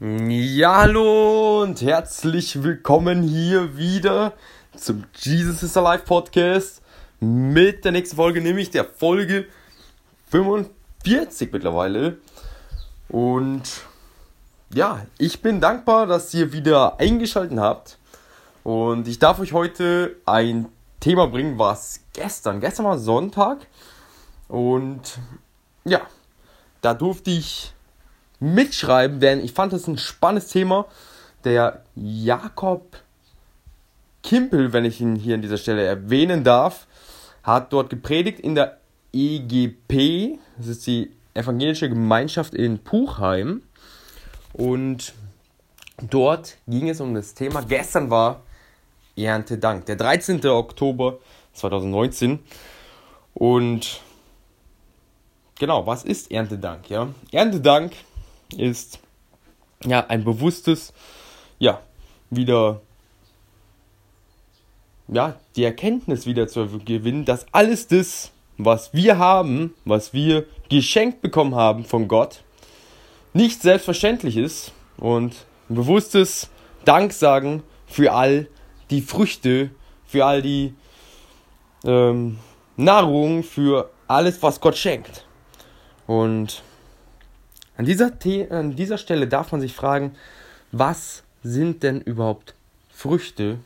Ja, hallo und herzlich willkommen hier wieder zum Jesus is Alive Podcast mit der nächsten Folge, nämlich der Folge 45 mittlerweile. Und ja, ich bin dankbar, dass ihr wieder eingeschaltet habt. Und ich darf euch heute ein Thema bringen, was gestern, gestern war Sonntag. Und ja, da durfte ich mitschreiben, denn ich fand es ein spannendes Thema. Der Jakob Kimpel, wenn ich ihn hier an dieser Stelle erwähnen darf, hat dort gepredigt in der EGP, das ist die evangelische Gemeinschaft in Puchheim. Und dort ging es um das Thema, gestern war Erntedank, der 13. Oktober 2019. Und genau, was ist Erntedank? Ja? Erntedank ist ja ein bewusstes, ja, wieder, ja, die Erkenntnis wieder zu gewinnen, dass alles das, was wir haben, was wir geschenkt bekommen haben von Gott, nicht selbstverständlich ist und ein bewusstes Danksagen für all die Früchte, für all die ähm, Nahrung, für alles, was Gott schenkt. Und an dieser, an dieser Stelle darf man sich fragen, was sind denn überhaupt Früchte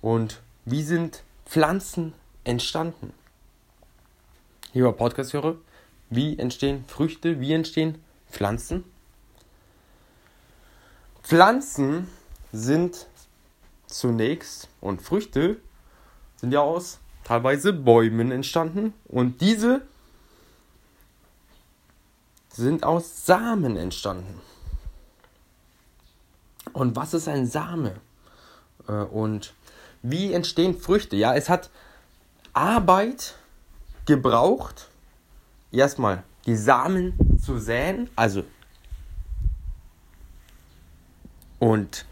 und wie sind Pflanzen entstanden? Lieber Podcast-Hörer, wie entstehen Früchte, wie entstehen Pflanzen? Pflanzen sind zunächst und Früchte sind ja aus teilweise Bäumen entstanden und diese sind aus Samen entstanden. Und was ist ein Same? Äh, und wie entstehen Früchte? Ja, es hat Arbeit gebraucht, erstmal die Samen zu säen, also und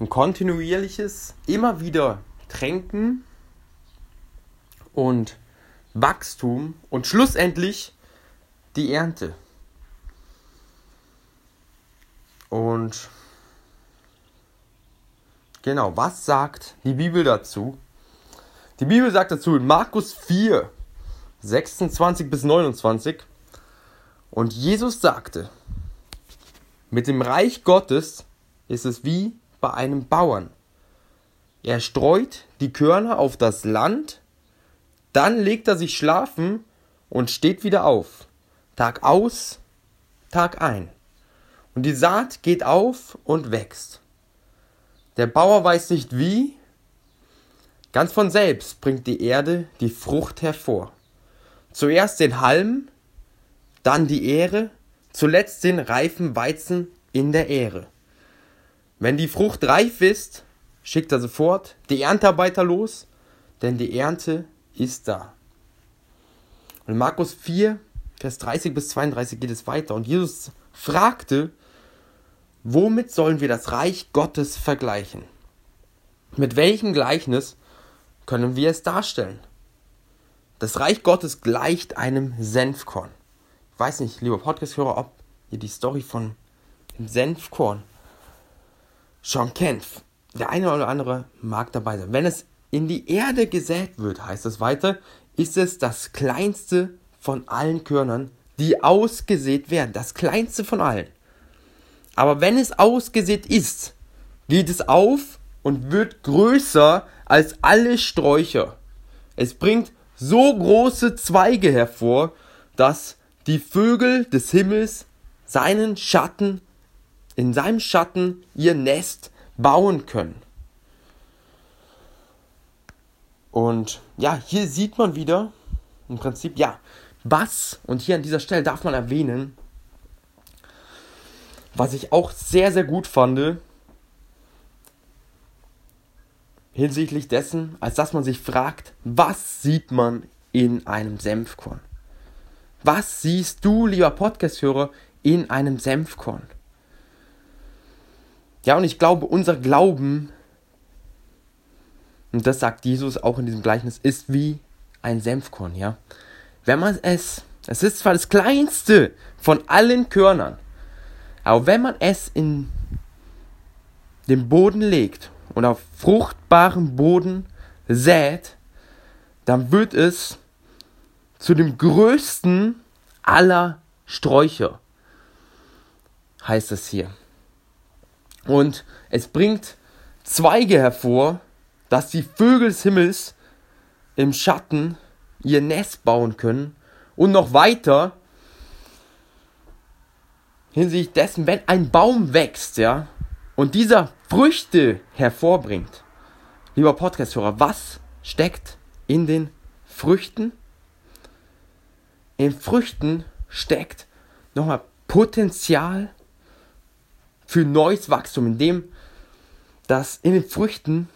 ein kontinuierliches, immer wieder Tränken und Wachstum und schlussendlich die Ernte. Und genau, was sagt die Bibel dazu? Die Bibel sagt dazu in Markus 4, 26 bis 29, und Jesus sagte, mit dem Reich Gottes ist es wie bei einem Bauern. Er streut die Körner auf das Land, dann legt er sich schlafen und steht wieder auf. Tag aus, Tag ein. Und die Saat geht auf und wächst. Der Bauer weiß nicht wie, ganz von selbst bringt die Erde die Frucht hervor. Zuerst den Halm, dann die Ähre, zuletzt den reifen Weizen in der Ähre. Wenn die Frucht reif ist, schickt er sofort die Erntearbeiter los, denn die Ernte ist da. Und Markus 4, Vers 30 bis 32 geht es weiter. Und Jesus fragte, womit sollen wir das Reich Gottes vergleichen? Mit welchem Gleichnis können wir es darstellen? Das Reich Gottes gleicht einem Senfkorn. Ich weiß nicht, lieber Podcast-Hörer, ob ihr die Story von dem Senfkorn schon kennt. Der eine oder andere mag dabei sein. Wenn es in die Erde gesät wird, heißt es weiter, ist es das kleinste von allen Körnern, die ausgesät werden. Das kleinste von allen. Aber wenn es ausgesät ist, geht es auf und wird größer als alle Sträucher. Es bringt so große Zweige hervor, dass die Vögel des Himmels seinen Schatten, in seinem Schatten ihr Nest bauen können. Und ja, hier sieht man wieder im Prinzip, ja, was, und hier an dieser Stelle darf man erwähnen, was ich auch sehr, sehr gut fand, hinsichtlich dessen, als dass man sich fragt, was sieht man in einem Senfkorn? Was siehst du, lieber Podcast-Hörer, in einem Senfkorn? Ja, und ich glaube, unser Glauben, und das sagt Jesus auch in diesem Gleichnis, ist wie ein Senfkorn, ja wenn man es, es ist zwar das kleinste von allen Körnern, Aber wenn man es in den Boden legt und auf fruchtbarem Boden sät, dann wird es zu dem größten aller Sträucher, heißt es hier. Und es bringt Zweige hervor, dass die Vögel des Himmels im Schatten ihr Nest bauen können und noch weiter hinsichtlich dessen, wenn ein Baum wächst, ja, und dieser Früchte hervorbringt, lieber Podcast-Hörer, was steckt in den Früchten? In Früchten steckt nochmal Potenzial für neues Wachstum, indem dass in den Früchten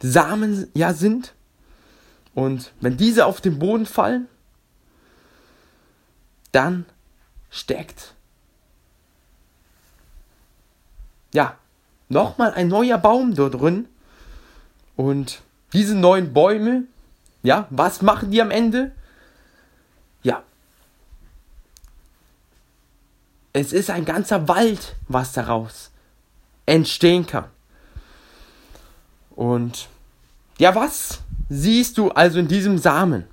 Samen ja sind und wenn diese auf den Boden fallen, dann steckt ja nochmal ein neuer Baum dort drin und diese neuen Bäume, ja, was machen die am Ende? Ja, es ist ein ganzer Wald, was daraus entstehen kann. Und ja, was siehst du also in diesem Samen,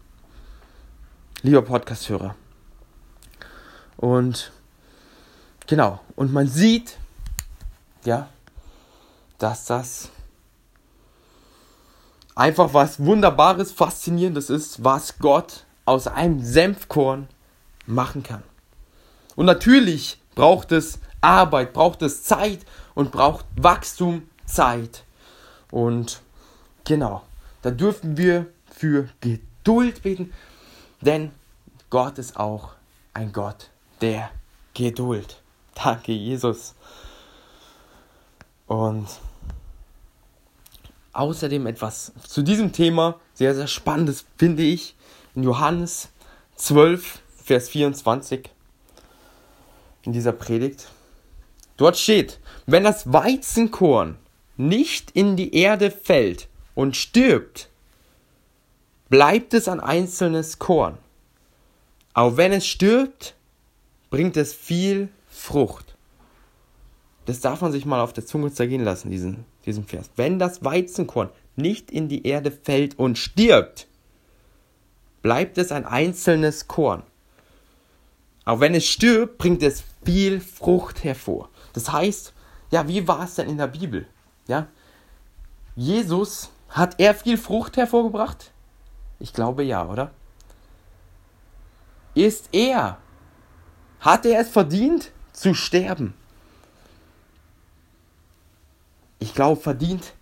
lieber Podcast-Hörer? Und genau, und man sieht, ja, dass das einfach was Wunderbares, Faszinierendes ist, was Gott aus einem Senfkorn machen kann. Und natürlich braucht es Arbeit, braucht es Zeit und braucht Wachstum Zeit. Und genau, da dürfen wir für Geduld beten, denn Gott ist auch ein Gott der Geduld. Danke, Jesus. Und außerdem etwas zu diesem Thema, sehr, sehr spannendes, finde ich, in Johannes 12, Vers 24 in dieser Predigt. Dort steht, wenn das Weizenkorn nicht in die Erde fällt und stirbt, bleibt es ein einzelnes Korn. Auch wenn es stirbt, bringt es viel Frucht. Das darf man sich mal auf der Zunge zergehen lassen, diesen, diesen Vers. Wenn das Weizenkorn nicht in die Erde fällt und stirbt, bleibt es ein einzelnes Korn. Auch wenn es stirbt, bringt es viel Frucht hervor. Das heißt, ja, wie war es denn in der Bibel? Ja, Jesus hat er viel Frucht hervorgebracht? Ich glaube ja, oder? Ist er, hat er es verdient zu sterben? Ich glaube verdient.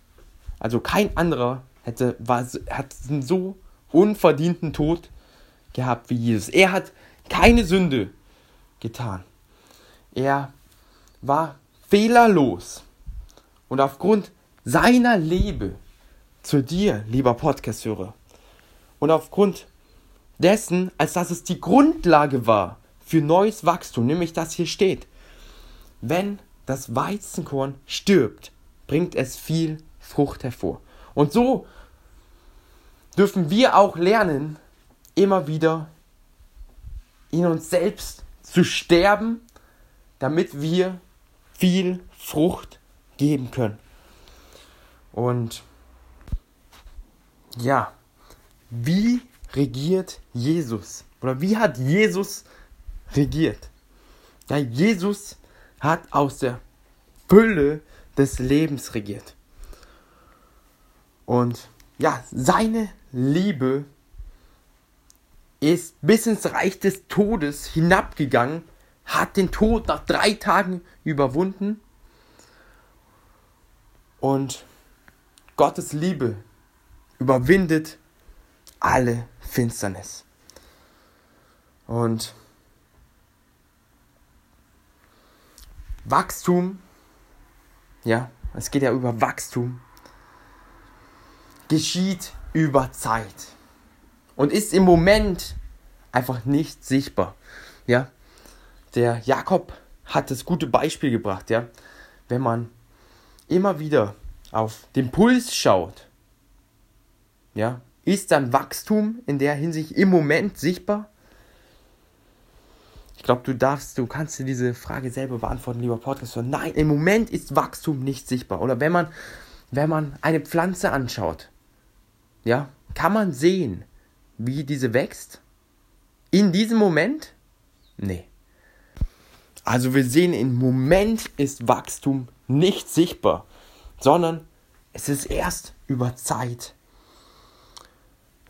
Also kein anderer hätte war, hat einen so unverdienten Tod gehabt wie Jesus. Er hat keine Sünde getan. Er war fehlerlos. Und aufgrund seiner Liebe zu dir, lieber Podcast-Hörer, und aufgrund dessen, als dass es die Grundlage war für neues Wachstum, nämlich das hier steht, wenn das Weizenkorn stirbt, bringt es viel Frucht hervor. Und so dürfen wir auch lernen, immer wieder in uns selbst zu sterben, damit wir viel Frucht geben können. Und ja, wie regiert Jesus? Oder wie hat Jesus regiert? Ja, Jesus hat aus der Fülle des Lebens regiert. Und ja, seine Liebe ist bis ins Reich des Todes hinabgegangen, hat den Tod nach drei Tagen überwunden und Gottes Liebe überwindet alle Finsternis. Und Wachstum, ja, es geht ja über Wachstum, geschieht über Zeit und ist im Moment einfach nicht sichtbar. Ja, der Jakob hat das gute Beispiel gebracht, ja, wenn man immer wieder auf den Puls schaut, ja, ist dann Wachstum in der Hinsicht im Moment sichtbar? Ich glaube, du darfst, du kannst dir diese Frage selber beantworten, lieber Podcast. Nein, im Moment ist Wachstum nicht sichtbar. Oder wenn man, wenn man eine Pflanze anschaut, ja, kann man sehen, wie diese wächst? In diesem Moment? Nee. Also wir sehen, im Moment ist Wachstum nicht sichtbar, sondern es ist erst über Zeit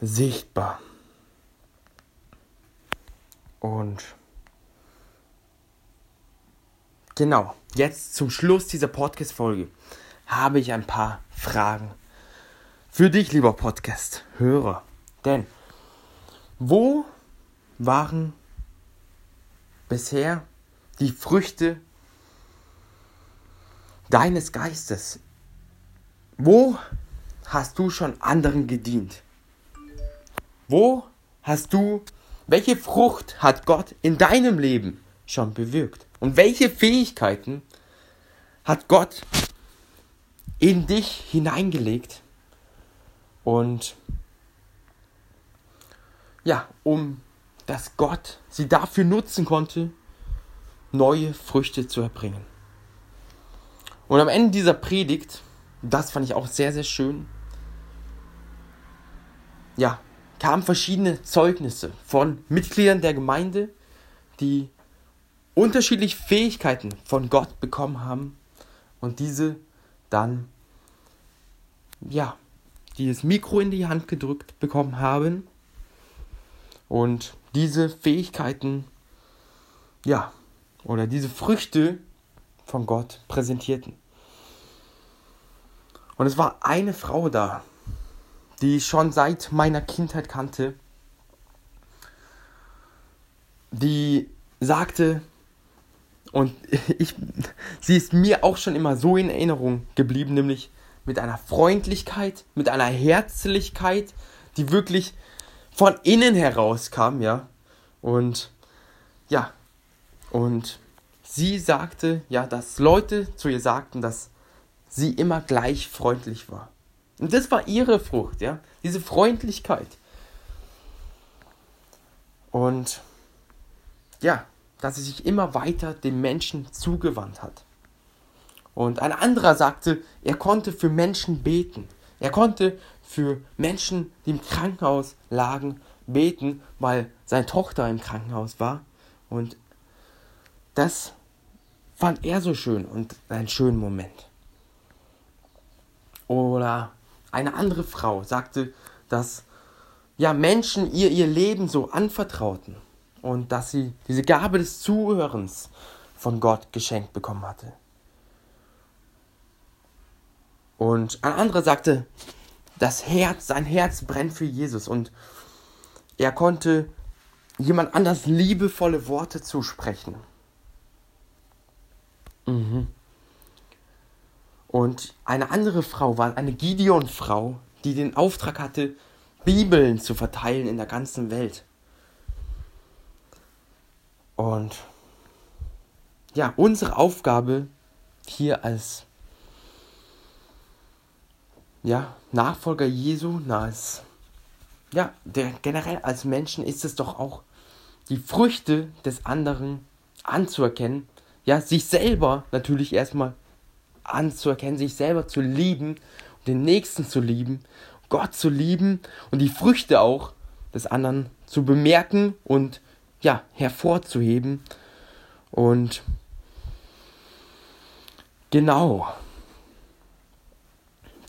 sichtbar. Und genau, jetzt zum Schluss dieser Podcast-Folge habe ich ein paar Fragen für dich, lieber Podcast-Hörer. Denn wo waren bisher die Früchte deines Geistes? Wo hast du schon anderen gedient? Wo hast du, welche Frucht hat Gott in deinem Leben schon bewirkt? Und welche Fähigkeiten hat Gott in dich hineingelegt? Und ja, um dass Gott sie dafür nutzen konnte, neue Früchte zu erbringen. Und am Ende dieser Predigt, das fand ich auch sehr, sehr schön, ja, kamen verschiedene Zeugnisse von Mitgliedern der Gemeinde, die unterschiedliche Fähigkeiten von Gott bekommen haben und diese dann, ja, dieses Mikro in die Hand gedrückt bekommen haben und diese Fähigkeiten, ja, oder diese Früchte von Gott präsentierten. Und es war eine Frau da, die ich schon seit meiner Kindheit kannte, die sagte, und ich, sie ist mir auch schon immer so in Erinnerung geblieben, nämlich mit einer Freundlichkeit, mit einer Herzlichkeit, die wirklich von innen heraus kam, ja. Und ja, und sie sagte, ja, dass Leute zu ihr sagten, dass sie immer gleich freundlich war. Und das war ihre Frucht, ja, diese Freundlichkeit. Und ja, dass sie sich immer weiter dem Menschen zugewandt hat. Und ein anderer sagte, er konnte für Menschen beten. Er konnte für Menschen, die im Krankenhaus lagen, beten, weil seine Tochter im Krankenhaus war. Und das fand er so schön und einen schönen Moment. Oder eine andere Frau sagte, dass ja Menschen ihr ihr Leben so anvertrauten und dass sie diese Gabe des Zuhörens von Gott geschenkt bekommen hatte. Und ein anderer sagte, das Herz, sein Herz brennt für Jesus und er konnte jemand anders liebevolle Worte zusprechen. Mhm. Und eine andere Frau war eine Gideon-Frau, die den Auftrag hatte, Bibeln zu verteilen in der ganzen Welt. Und ja, unsere Aufgabe hier als ja, Nachfolger Jesu, na, als, ja, der, generell als Menschen ist es doch auch, die Früchte des anderen anzuerkennen, ja, sich selber natürlich erstmal anzuerkennen, sich selber zu lieben, den Nächsten zu lieben, Gott zu lieben und die Früchte auch des anderen zu bemerken und ja, hervorzuheben. Und genau,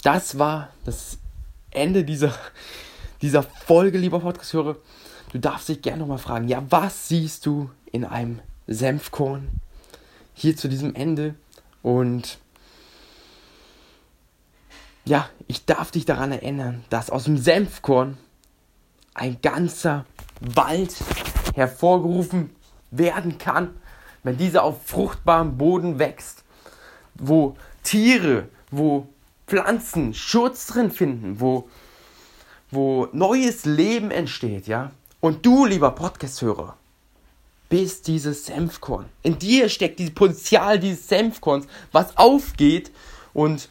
das war das Ende dieser, dieser Folge, lieber Podcast-Hörer. Du darfst dich gerne nochmal fragen, ja, was siehst du in einem Senfkorn hier zu diesem Ende? Und ja, ich darf dich daran erinnern, dass aus dem Senfkorn ein ganzer Wald hervorgerufen werden kann, wenn dieser auf fruchtbarem Boden wächst, wo Tiere, wo Pflanzen Schutz drin finden, wo, wo neues Leben entsteht, ja. Und du, lieber Podcast-Hörer, bist dieses Senfkorn. In dir steckt dieses Potenzial dieses Senfkorns, was aufgeht und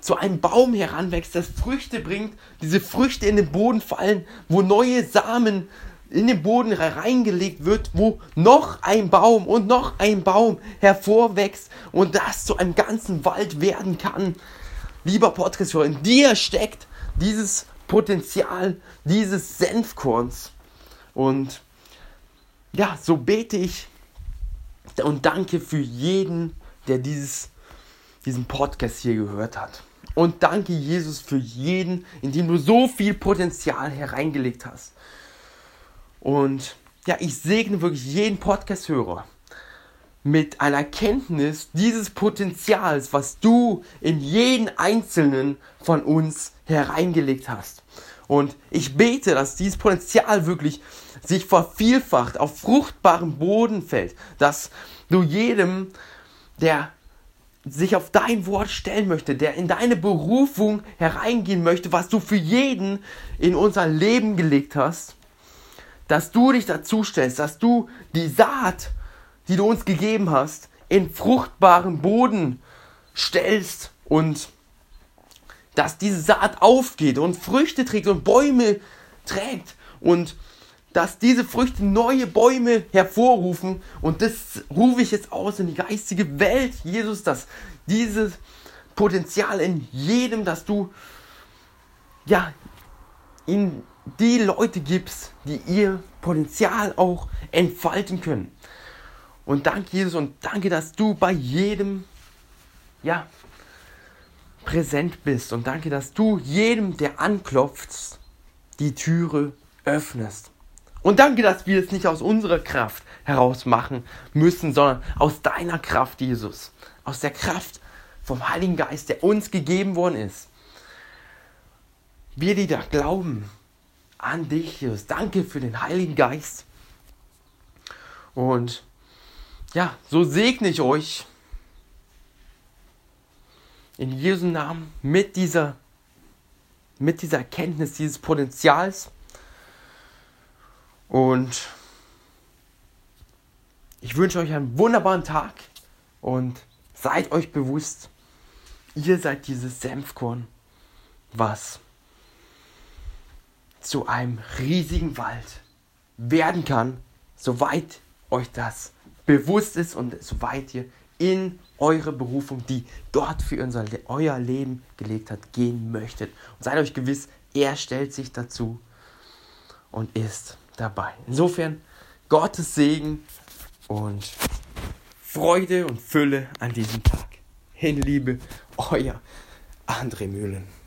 zu einem Baum heranwächst, das Früchte bringt, diese Früchte in den Boden fallen, wo neue Samen in den Boden reingelegt wird, wo noch ein Baum und noch ein Baum hervorwächst und das zu einem ganzen Wald werden kann. Lieber podcast in dir steckt dieses Potenzial dieses Senfkorns. Und ja, so bete ich und danke für jeden, der dieses, diesen Podcast hier gehört hat. Und danke Jesus für jeden, in dem du so viel Potenzial hereingelegt hast. Und ja, ich segne wirklich jeden Podcast-Hörer mit einer Kenntnis dieses Potenzials, was du in jeden einzelnen von uns hereingelegt hast. Und ich bete, dass dieses Potenzial wirklich sich vervielfacht, auf fruchtbaren Boden fällt, dass du jedem, der sich auf dein Wort stellen möchte, der in deine Berufung hereingehen möchte, was du für jeden in unser Leben gelegt hast, dass du dich dazu stellst, dass du die Saat, die du uns gegeben hast, in fruchtbaren Boden stellst und dass diese Saat aufgeht und Früchte trägt und Bäume trägt und dass diese Früchte neue Bäume hervorrufen und das rufe ich jetzt aus in die geistige Welt, Jesus, dass dieses Potenzial in jedem, dass du ja in die Leute gibst, die ihr Potenzial auch entfalten können. Und danke Jesus und danke, dass du bei jedem ja präsent bist und danke, dass du jedem, der anklopft, die Türe öffnest. Und danke, dass wir es nicht aus unserer Kraft heraus machen müssen, sondern aus deiner Kraft, Jesus. Aus der Kraft vom Heiligen Geist, der uns gegeben worden ist. Wir, die da glauben an dich, Jesus. Danke für den Heiligen Geist. Und ja, so segne ich euch in Jesu Namen mit dieser, mit dieser Erkenntnis dieses Potenzials. Und ich wünsche euch einen wunderbaren Tag und seid euch bewusst, ihr seid dieses Senfkorn, was zu einem riesigen Wald werden kann, soweit euch das bewusst ist und soweit ihr in eure Berufung, die Gott für unser, euer Leben gelegt hat, gehen möchtet. Und seid euch gewiss, er stellt sich dazu und ist dabei. Insofern Gottes Segen und Freude und Fülle an diesem Tag. In Liebe, euer André Mühlen.